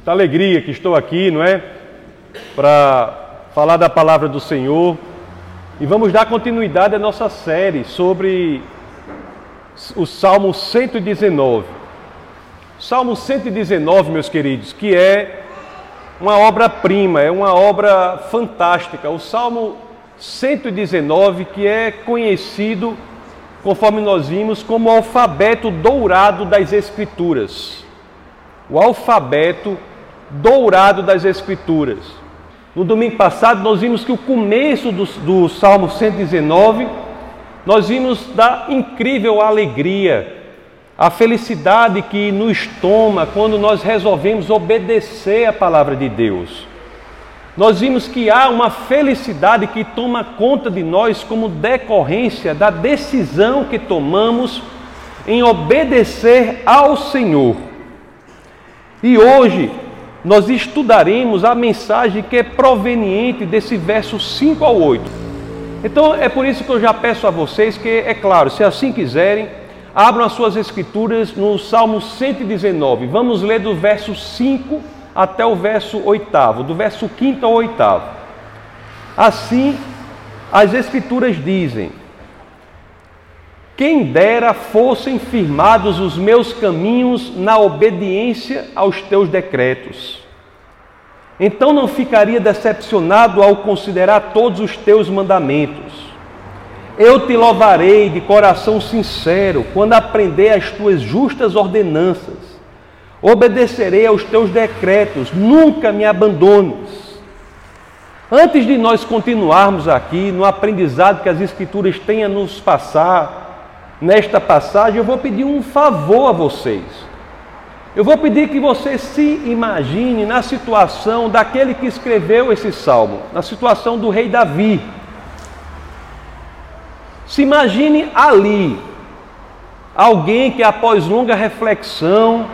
Muita alegria que estou aqui, não é? Para falar da palavra do Senhor. E vamos dar continuidade à nossa série sobre o Salmo 119. Salmo 119, meus queridos, que é uma obra-prima, é uma obra fantástica. O Salmo 119, que é conhecido, conforme nós vimos, como o alfabeto dourado das Escrituras. O alfabeto dourado das Escrituras. No domingo passado, nós vimos que o começo do, do Salmo 119, nós vimos da incrível alegria, a felicidade que nos toma quando nós resolvemos obedecer a palavra de Deus. Nós vimos que há uma felicidade que toma conta de nós como decorrência da decisão que tomamos em obedecer ao Senhor. E hoje nós estudaremos a mensagem que é proveniente desse verso 5 ao 8. Então é por isso que eu já peço a vocês que, é claro, se assim quiserem, abram as suas escrituras no Salmo 119. Vamos ler do verso 5 até o verso 8, do verso 5 ao 8. Assim, as escrituras dizem: quem dera fossem firmados os meus caminhos na obediência aos teus decretos. Então não ficaria decepcionado ao considerar todos os teus mandamentos. Eu te louvarei de coração sincero quando aprender as tuas justas ordenanças. Obedecerei aos teus decretos, nunca me abandones. Antes de nós continuarmos aqui no aprendizado que as Escrituras têm a nos passar, nesta passagem, eu vou pedir um favor a vocês. Eu vou pedir que você se imagine na situação daquele que escreveu esse salmo, na situação do rei Davi. Se imagine ali, alguém que após longa reflexão,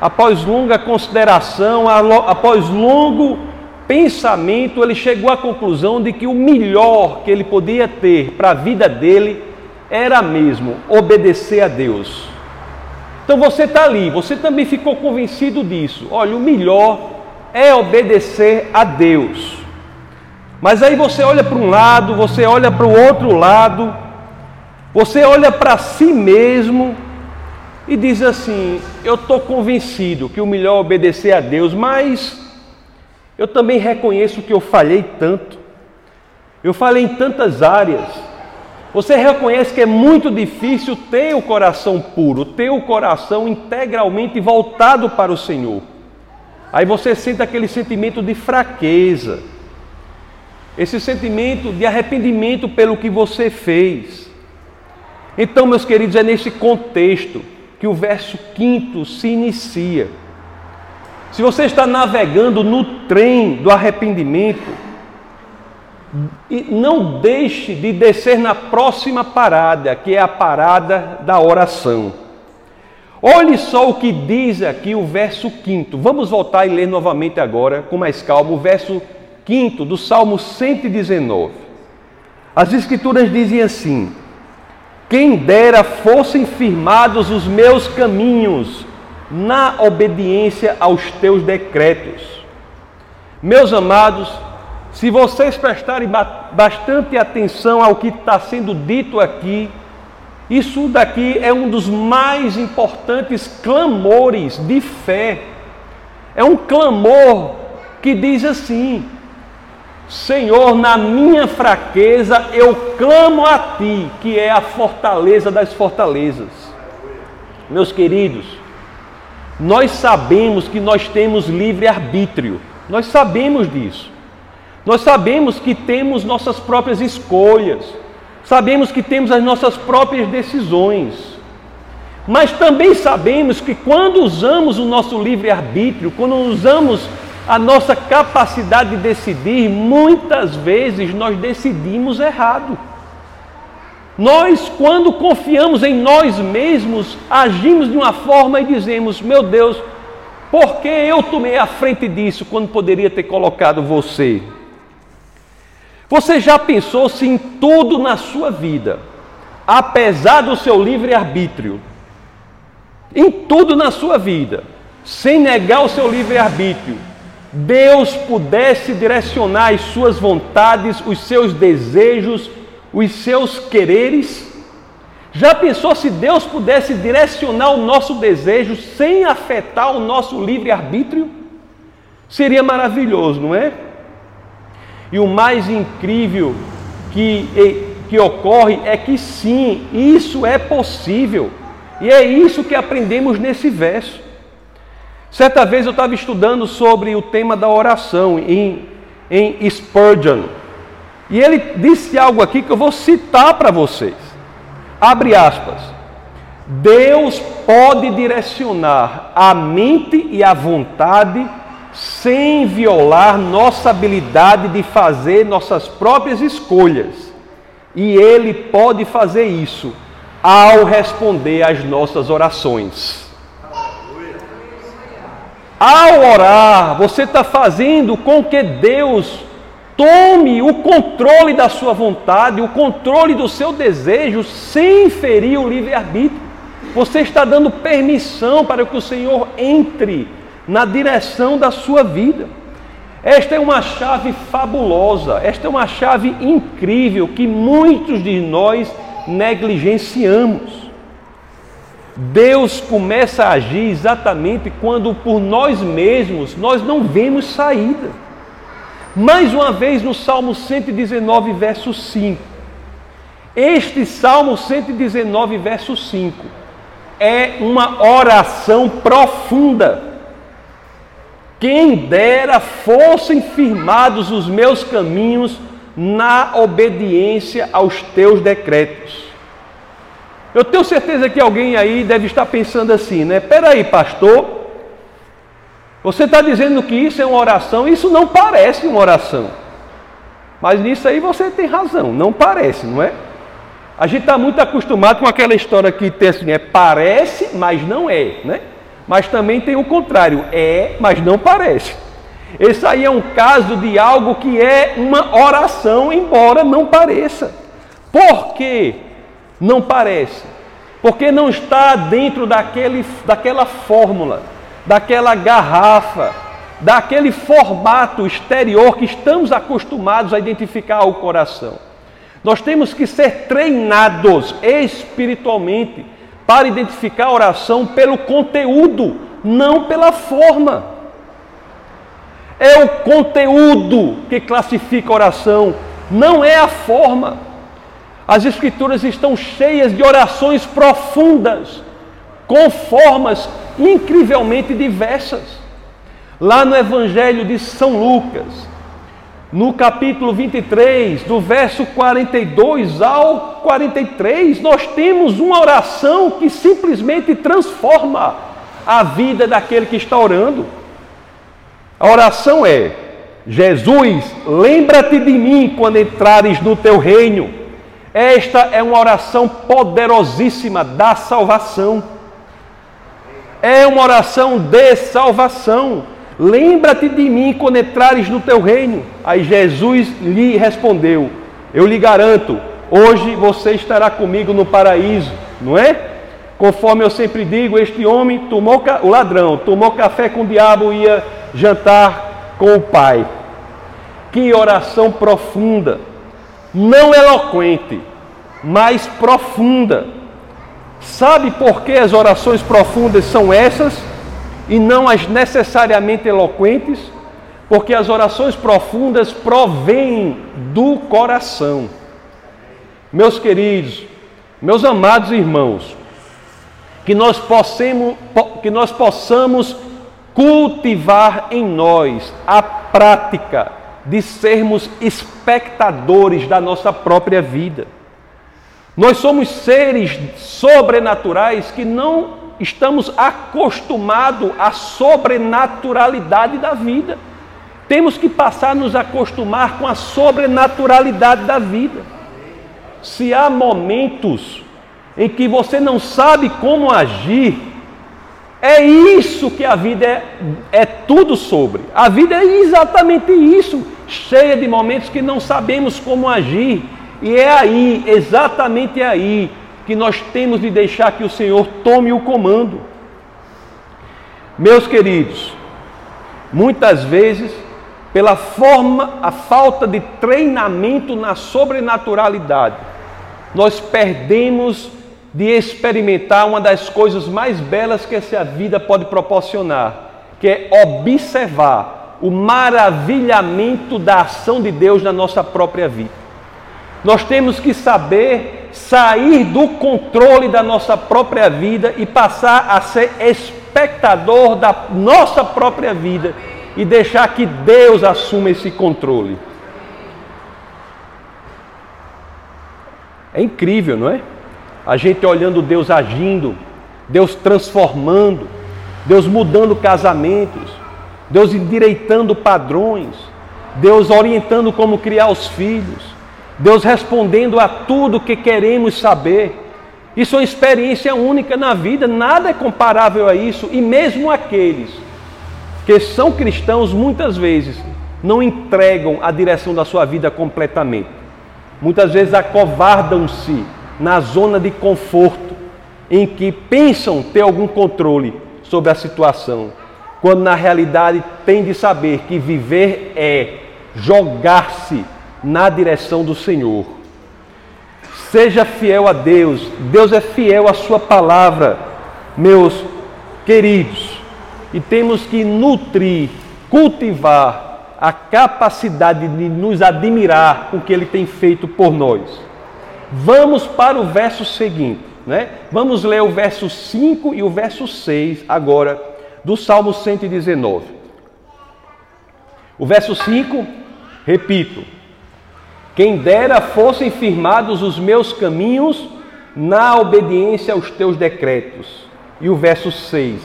após longa consideração, após longo pensamento, ele chegou à conclusão de que o melhor que ele podia ter para a vida dele era mesmo obedecer a Deus. Então você está ali, você também ficou convencido disso. Olha, o melhor é obedecer a Deus. Mas aí você olha para um lado, você olha para o outro lado, você olha para si mesmo e diz assim: Eu estou convencido que o melhor é obedecer a Deus, mas eu também reconheço que eu falhei tanto, eu falei em tantas áreas. Você reconhece que é muito difícil ter o coração puro, ter o coração integralmente voltado para o Senhor. Aí você sente aquele sentimento de fraqueza, esse sentimento de arrependimento pelo que você fez. Então, meus queridos, é nesse contexto que o verso 5 se inicia. Se você está navegando no trem do arrependimento, e não deixe de descer na próxima parada, que é a parada da oração. Olhe só o que diz aqui o verso 5. Vamos voltar e ler novamente agora, com mais calma, o verso 5 do Salmo 119. As Escrituras dizem assim: Quem dera fossem firmados os meus caminhos na obediência aos teus decretos. Meus amados, se vocês prestarem bastante atenção ao que está sendo dito aqui, isso daqui é um dos mais importantes clamores de fé. É um clamor que diz assim: Senhor, na minha fraqueza eu clamo a Ti, que é a fortaleza das fortalezas. Meus queridos, nós sabemos que nós temos livre arbítrio, nós sabemos disso. Nós sabemos que temos nossas próprias escolhas, sabemos que temos as nossas próprias decisões, mas também sabemos que quando usamos o nosso livre-arbítrio, quando usamos a nossa capacidade de decidir, muitas vezes nós decidimos errado. Nós, quando confiamos em nós mesmos, agimos de uma forma e dizemos: Meu Deus, por que eu tomei a frente disso quando poderia ter colocado você? Você já pensou se em tudo na sua vida, apesar do seu livre-arbítrio, em tudo na sua vida, sem negar o seu livre-arbítrio, Deus pudesse direcionar as suas vontades, os seus desejos, os seus quereres? Já pensou se Deus pudesse direcionar o nosso desejo sem afetar o nosso livre-arbítrio? Seria maravilhoso, não é? E o mais incrível que, que ocorre é que sim, isso é possível. E é isso que aprendemos nesse verso. Certa vez eu estava estudando sobre o tema da oração em, em Spurgeon. E ele disse algo aqui que eu vou citar para vocês. Abre aspas. Deus pode direcionar a mente e a vontade sem violar nossa habilidade de fazer nossas próprias escolhas. E Ele pode fazer isso ao responder às nossas orações. Ao orar, você está fazendo com que Deus tome o controle da sua vontade, o controle do seu desejo, sem ferir o livre-arbítrio. Você está dando permissão para que o Senhor entre na direção da sua vida. Esta é uma chave fabulosa, esta é uma chave incrível que muitos de nós negligenciamos. Deus começa a agir exatamente quando por nós mesmos nós não vemos saída. Mais uma vez no Salmo 119, verso 5. Este Salmo 119, verso 5 é uma oração profunda quem dera fossem firmados os meus caminhos na obediência aos teus decretos. Eu tenho certeza que alguém aí deve estar pensando assim, né? Peraí, pastor, você está dizendo que isso é uma oração? Isso não parece uma oração. Mas nisso aí você tem razão, não parece, não é? A gente está muito acostumado com aquela história que tem assim, é parece, mas não é, né? Mas também tem o contrário, é, mas não parece. Esse aí é um caso de algo que é uma oração, embora não pareça. Por que não parece? Porque não está dentro daquele, daquela fórmula, daquela garrafa, daquele formato exterior que estamos acostumados a identificar o coração. Nós temos que ser treinados espiritualmente para identificar a oração pelo conteúdo, não pela forma. É o conteúdo que classifica a oração, não é a forma. As Escrituras estão cheias de orações profundas, com formas incrivelmente diversas. Lá no Evangelho de São Lucas, no capítulo 23, do verso 42 ao 43, nós temos uma oração que simplesmente transforma a vida daquele que está orando. A oração é: Jesus, lembra-te de mim quando entrares no teu reino. Esta é uma oração poderosíssima da salvação. É uma oração de salvação. Lembra-te de mim quando entrares no teu reino. Aí Jesus lhe respondeu: Eu lhe garanto, hoje você estará comigo no paraíso, não é? Conforme eu sempre digo, este homem tomou o ladrão, tomou café com o diabo e ia jantar com o pai. Que oração profunda, não eloquente, mas profunda. Sabe por que as orações profundas são essas? E não as necessariamente eloquentes, porque as orações profundas provêm do coração. Meus queridos, meus amados irmãos, que nós possamos, que nós possamos cultivar em nós a prática de sermos espectadores da nossa própria vida. Nós somos seres sobrenaturais que não estamos acostumados à sobrenaturalidade da vida. Temos que passar a nos acostumar com a sobrenaturalidade da vida. Se há momentos em que você não sabe como agir, é isso que a vida é, é tudo sobre. A vida é exatamente isso, cheia de momentos que não sabemos como agir. E é aí, exatamente aí, que nós temos de deixar que o Senhor tome o comando. Meus queridos, muitas vezes, pela forma, a falta de treinamento na sobrenaturalidade, nós perdemos de experimentar uma das coisas mais belas que essa vida pode proporcionar, que é observar o maravilhamento da ação de Deus na nossa própria vida. Nós temos que saber sair do controle da nossa própria vida e passar a ser espectador da nossa própria vida e deixar que Deus assuma esse controle. É incrível, não é? A gente olhando Deus agindo, Deus transformando, Deus mudando casamentos, Deus endireitando padrões, Deus orientando como criar os filhos, Deus respondendo a tudo que queremos saber. Isso é uma experiência única na vida, nada é comparável a isso, e mesmo aqueles que são cristãos muitas vezes não entregam a direção da sua vida completamente. Muitas vezes acovardam-se na zona de conforto, em que pensam ter algum controle sobre a situação, quando na realidade tem de saber que viver é jogar-se na direção do Senhor. Seja fiel a Deus, Deus é fiel à Sua palavra, meus queridos, e temos que nutrir, cultivar a capacidade de nos admirar o que Ele tem feito por nós. Vamos para o verso seguinte, né? Vamos ler o verso 5 e o verso 6 agora do Salmo 119. O verso 5, repito: Quem dera fossem firmados os meus caminhos na obediência aos teus decretos. E o verso 6: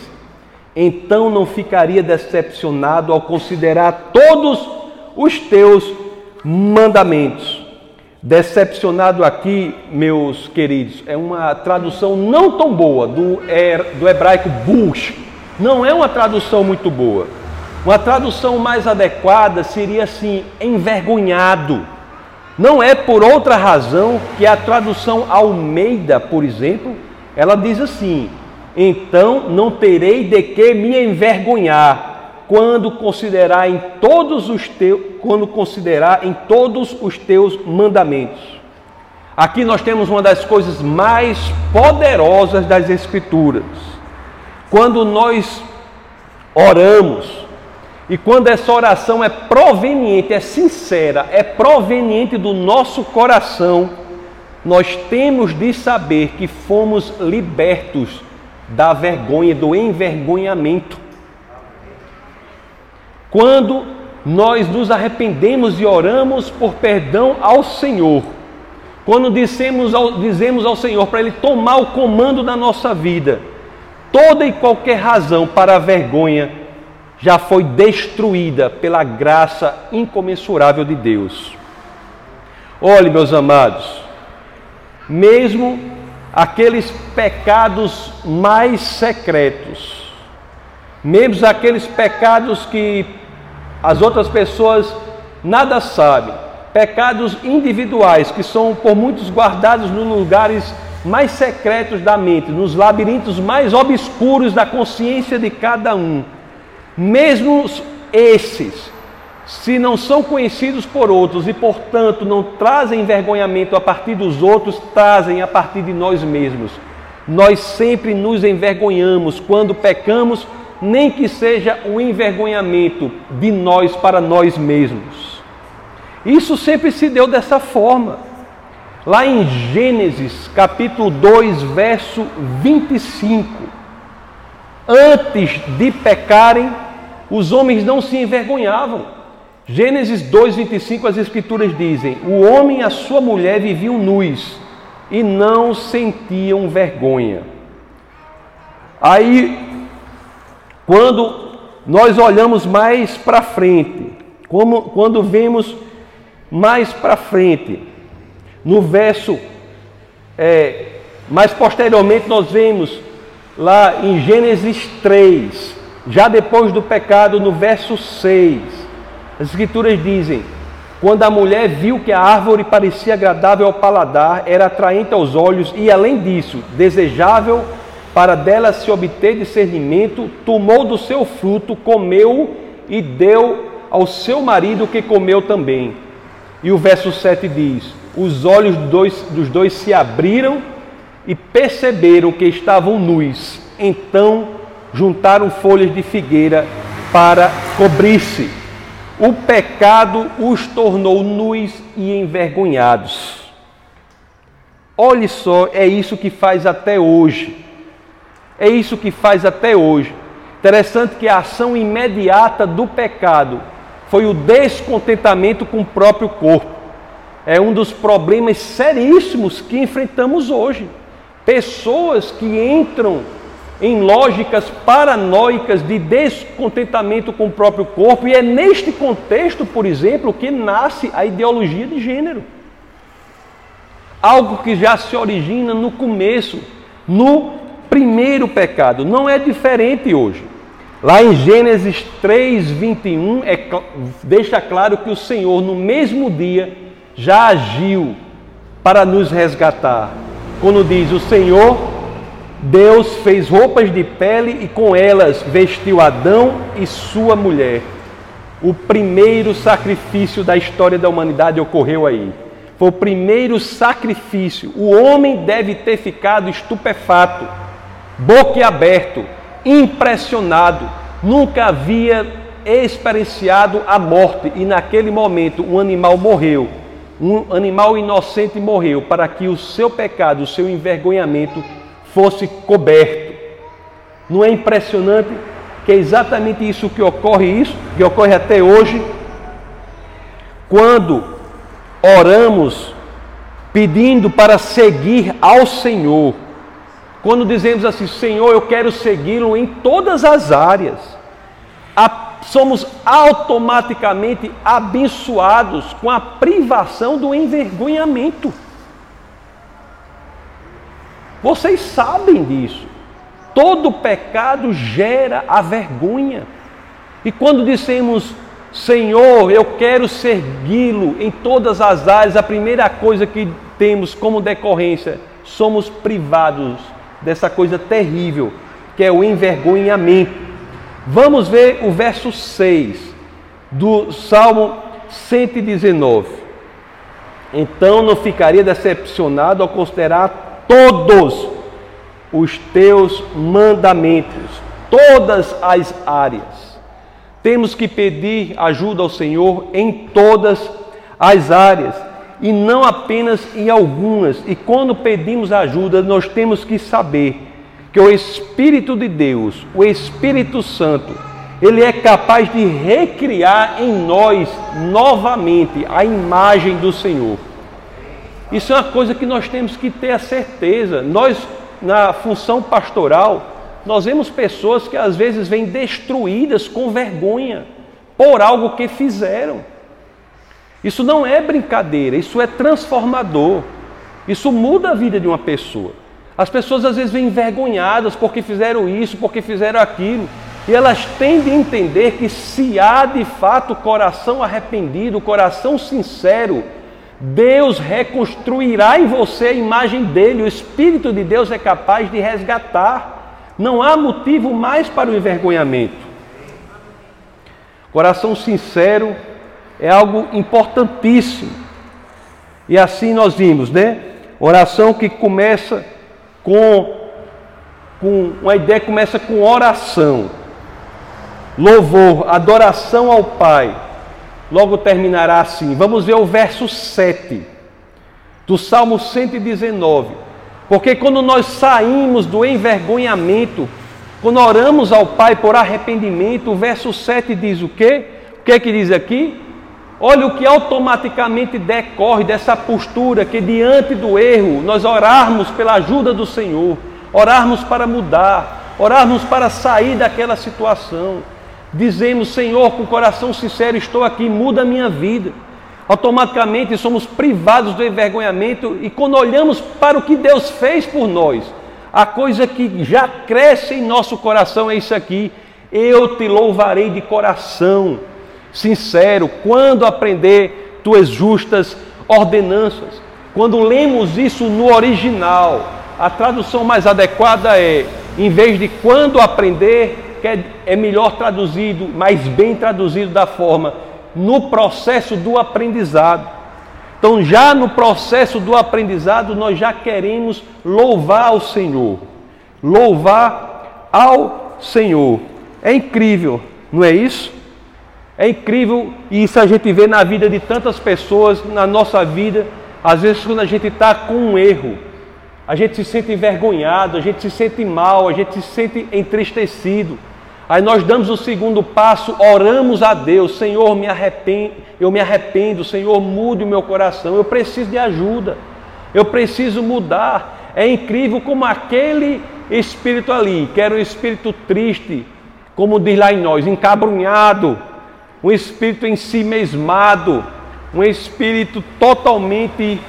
Então não ficaria decepcionado ao considerar todos os teus mandamentos. Decepcionado aqui, meus queridos, é uma tradução não tão boa do, do hebraico bush. Não é uma tradução muito boa. Uma tradução mais adequada seria assim: envergonhado. Não é por outra razão que a tradução Almeida, por exemplo, ela diz assim: então não terei de que me envergonhar quando considerar em todos os teus, quando considerar em todos os teus mandamentos. Aqui nós temos uma das coisas mais poderosas das escrituras. Quando nós oramos e quando essa oração é proveniente, é sincera, é proveniente do nosso coração, nós temos de saber que fomos libertos da vergonha, do envergonhamento. Quando nós nos arrependemos e oramos por perdão ao Senhor, quando dizemos ao, dizemos ao Senhor para Ele tomar o comando da nossa vida, toda e qualquer razão para a vergonha já foi destruída pela graça incomensurável de Deus. Olhe, meus amados, mesmo aqueles pecados mais secretos, mesmo aqueles pecados que as outras pessoas nada sabem. Pecados individuais que são por muitos guardados nos lugares mais secretos da mente, nos labirintos mais obscuros da consciência de cada um. Mesmo esses, se não são conhecidos por outros e, portanto, não trazem envergonhamento a partir dos outros, trazem a partir de nós mesmos. Nós sempre nos envergonhamos quando pecamos nem que seja um envergonhamento de nós para nós mesmos. Isso sempre se deu dessa forma. Lá em Gênesis, capítulo 2, verso 25. Antes de pecarem, os homens não se envergonhavam. Gênesis 2, 25, as Escrituras dizem: O homem e a sua mulher viviam nus e não sentiam vergonha. Aí quando nós olhamos mais para frente, como, quando vemos mais para frente, no verso, é, mais posteriormente nós vemos lá em Gênesis 3, já depois do pecado, no verso 6, as Escrituras dizem: quando a mulher viu que a árvore parecia agradável ao paladar, era atraente aos olhos e, além disso, desejável para dela se obter discernimento, tomou do seu fruto, comeu e deu ao seu marido que comeu também. E o verso 7 diz: Os olhos dos dois, dos dois se abriram e perceberam que estavam nus. Então juntaram folhas de figueira para cobrir-se. O pecado os tornou nus e envergonhados. Olhe só, é isso que faz até hoje. É isso que faz até hoje. Interessante que a ação imediata do pecado foi o descontentamento com o próprio corpo. É um dos problemas seríssimos que enfrentamos hoje. Pessoas que entram em lógicas paranoicas de descontentamento com o próprio corpo, e é neste contexto, por exemplo, que nasce a ideologia de gênero. Algo que já se origina no começo, no primeiro pecado, não é diferente hoje. Lá em Gênesis 3, 21, é, deixa claro que o Senhor, no mesmo dia, já agiu para nos resgatar. Quando diz: O Senhor, Deus fez roupas de pele e com elas vestiu Adão e sua mulher. O primeiro sacrifício da história da humanidade ocorreu aí. Foi o primeiro sacrifício. O homem deve ter ficado estupefato, boquiaberto, impressionado. Nunca havia experienciado a morte e naquele momento um animal morreu. Um animal inocente morreu para que o seu pecado, o seu envergonhamento fosse coberto. Não é impressionante que é exatamente isso que ocorre isso, que ocorre até hoje, quando oramos pedindo para seguir ao Senhor. Quando dizemos assim, Senhor, eu quero segui-lo em todas as áreas, somos automaticamente abençoados com a privação do envergonhamento. Vocês sabem disso. Todo pecado gera a vergonha. E quando dissemos Senhor, eu quero segui-lo em todas as áreas. A primeira coisa que temos como decorrência, somos privados dessa coisa terrível, que é o envergonhamento. Vamos ver o verso 6 do Salmo 119. Então não ficaria decepcionado ao considerar todos os teus mandamentos, todas as áreas. Temos que pedir ajuda ao Senhor em todas as áreas e não apenas em algumas. E quando pedimos ajuda, nós temos que saber que o Espírito de Deus, o Espírito Santo, ele é capaz de recriar em nós novamente a imagem do Senhor. Isso é uma coisa que nós temos que ter a certeza. Nós, na função pastoral, nós vemos pessoas que às vezes vêm destruídas com vergonha por algo que fizeram. Isso não é brincadeira, isso é transformador. Isso muda a vida de uma pessoa. As pessoas às vezes vêm envergonhadas porque fizeram isso, porque fizeram aquilo. E elas tendem a entender que se há de fato coração arrependido, coração sincero, Deus reconstruirá em você a imagem dele. O Espírito de Deus é capaz de resgatar. Não há motivo mais para o envergonhamento. Coração sincero é algo importantíssimo. E assim nós vimos, né? Oração que começa com, com uma ideia que começa com oração. Louvor, adoração ao Pai. Logo terminará assim. Vamos ver o verso 7 do Salmo 119. Porque quando nós saímos do envergonhamento, quando oramos ao Pai por arrependimento, o verso 7 diz o quê? O que é que diz aqui? Olha o que automaticamente decorre dessa postura que diante do erro nós orarmos pela ajuda do Senhor, orarmos para mudar, orarmos para sair daquela situação. Dizemos, Senhor, com coração sincero, estou aqui, muda a minha vida. Automaticamente somos privados do envergonhamento e quando olhamos para o que Deus fez por nós, a coisa que já cresce em nosso coração é isso aqui: eu te louvarei de coração sincero quando aprender tuas justas ordenanças. Quando lemos isso no original, a tradução mais adequada é: em vez de quando aprender, que é melhor traduzido, mais bem traduzido da forma, no processo do aprendizado. Então, já no processo do aprendizado, nós já queremos louvar ao Senhor. Louvar ao Senhor. É incrível, não é isso? É incrível e isso a gente vê na vida de tantas pessoas, na nossa vida. Às vezes, quando a gente está com um erro, a gente se sente envergonhado, a gente se sente mal, a gente se sente entristecido. Aí nós damos o segundo passo, oramos a Deus, Senhor, me arrependo, eu me arrependo, Senhor, mude o meu coração, eu preciso de ajuda, eu preciso mudar. É incrível como aquele espírito ali, que era um espírito triste, como diz lá em nós, encabrunhado, um espírito em si mesmado, um espírito totalmente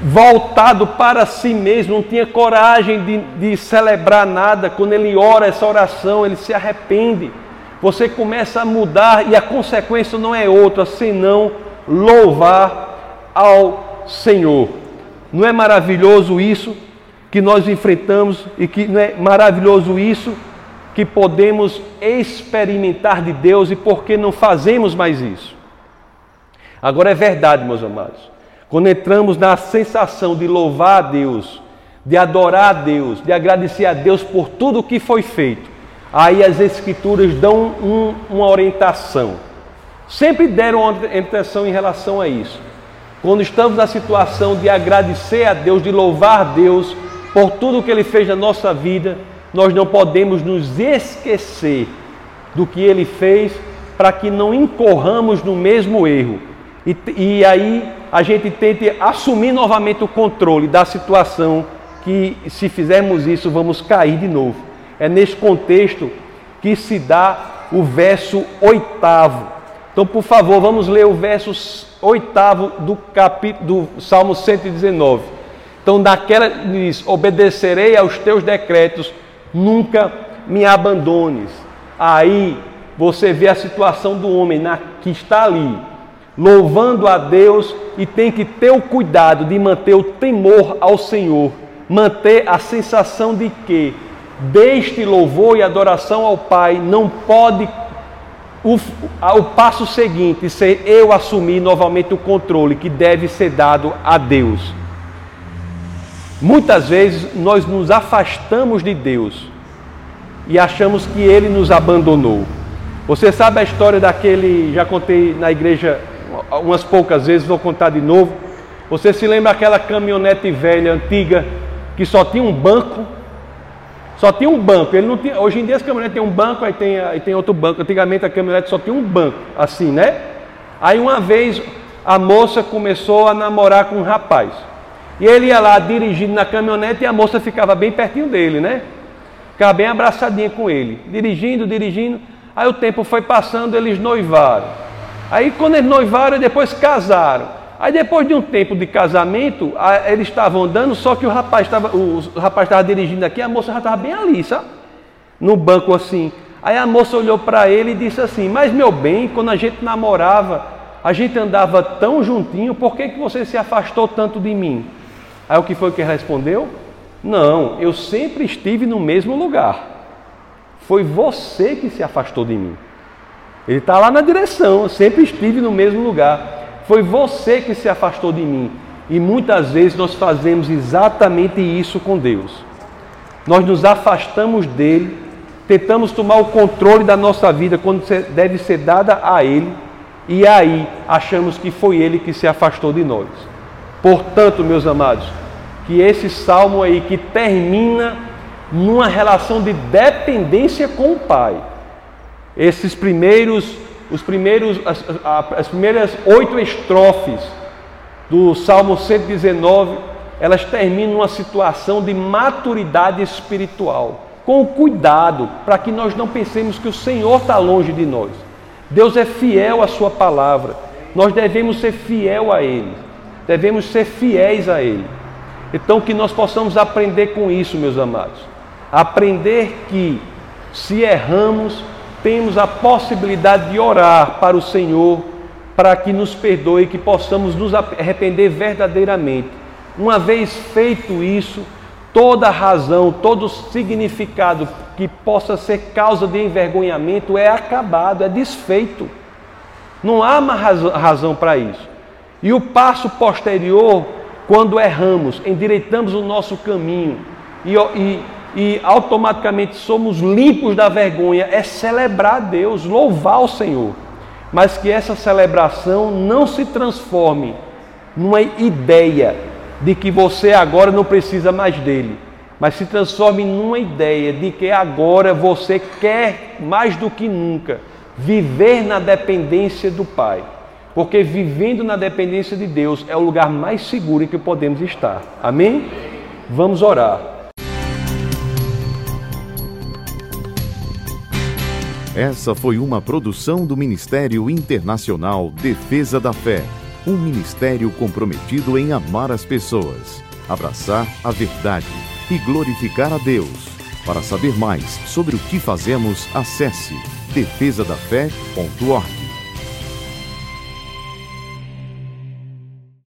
voltado para si mesmo, não tinha coragem de, de celebrar nada. Quando ele ora essa oração, ele se arrepende. Você começa a mudar e a consequência não é outra senão louvar ao Senhor. Não é maravilhoso isso que nós enfrentamos e que não é maravilhoso isso que podemos experimentar de Deus e por que não fazemos mais isso? Agora é verdade, meus amados. Quando entramos na sensação de louvar a Deus, de adorar a Deus, de agradecer a Deus por tudo o que foi feito, aí as Escrituras dão um, uma orientação. Sempre deram uma orientação em relação a isso. Quando estamos na situação de agradecer a Deus, de louvar a Deus por tudo o que Ele fez na nossa vida, nós não podemos nos esquecer do que Ele fez para que não incorramos no mesmo erro. E, e aí a gente tente assumir novamente o controle da situação, que se fizermos isso vamos cair de novo. É nesse contexto que se dá o verso oitavo. Então, por favor, vamos ler o verso oitavo do capítulo do Salmo 119. Então, daquela diz: obedecerei aos teus decretos, nunca me abandones. Aí você vê a situação do homem na, que está ali, louvando a Deus e tem que ter o cuidado de manter o temor ao Senhor, manter a sensação de que deste louvor e adoração ao Pai não pode o, o passo seguinte ser eu assumir novamente o controle que deve ser dado a Deus. Muitas vezes nós nos afastamos de Deus e achamos que Ele nos abandonou. Você sabe a história daquele, já contei na igreja umas poucas vezes, vou contar de novo. Você se lembra aquela caminhonete velha, antiga, que só tinha um banco? Só tinha um banco. Ele não tinha, hoje em dia as caminhonetes têm um banco, aí tem, aí tem outro banco. Antigamente a caminhonete só tinha um banco, assim, né? Aí uma vez a moça começou a namorar com um rapaz. E ele ia lá dirigindo na caminhonete e a moça ficava bem pertinho dele, né? Ficava bem abraçadinha com ele, dirigindo, dirigindo. Aí o tempo foi passando, eles noivaram. Aí quando eles noivaram, depois casaram. Aí depois de um tempo de casamento, eles estavam andando, só que o rapaz estava, o rapaz estava dirigindo aqui, a moça já estava bem ali, sabe? No banco assim. Aí a moça olhou para ele e disse assim: Mas meu bem, quando a gente namorava, a gente andava tão juntinho, por que, que você se afastou tanto de mim? Aí o que foi que respondeu? Não, eu sempre estive no mesmo lugar. Foi você que se afastou de mim. Ele está lá na direção, eu sempre estive no mesmo lugar. Foi você que se afastou de mim. E muitas vezes nós fazemos exatamente isso com Deus. Nós nos afastamos dele, tentamos tomar o controle da nossa vida quando deve ser dada a ele, e aí achamos que foi ele que se afastou de nós. Portanto, meus amados, que esse salmo aí que termina numa relação de dependência com o Pai. Esses primeiros, os primeiros, as, as primeiras oito estrofes do Salmo 119, elas terminam numa situação de maturidade espiritual, com cuidado, para que nós não pensemos que o Senhor está longe de nós. Deus é fiel à Sua palavra, nós devemos ser fiel a Ele, devemos ser fiéis a Ele. Então, que nós possamos aprender com isso, meus amados. Aprender que, se erramos, temos a possibilidade de orar para o Senhor, para que nos perdoe, que possamos nos arrepender verdadeiramente. Uma vez feito isso, toda razão, todo significado que possa ser causa de envergonhamento é acabado, é desfeito. Não há mais razão para isso. E o passo posterior, quando erramos, endireitamos o nosso caminho e, e, e automaticamente somos limpos da vergonha, é celebrar Deus, louvar o Senhor. Mas que essa celebração não se transforme numa ideia de que você agora não precisa mais dele, mas se transforme numa ideia de que agora você quer mais do que nunca viver na dependência do Pai. Porque vivendo na dependência de Deus é o lugar mais seguro em que podemos estar. Amém? Vamos orar. Essa foi uma produção do Ministério Internacional Defesa da Fé um ministério comprometido em amar as pessoas, abraçar a verdade e glorificar a Deus. Para saber mais sobre o que fazemos, acesse defesadafé.org.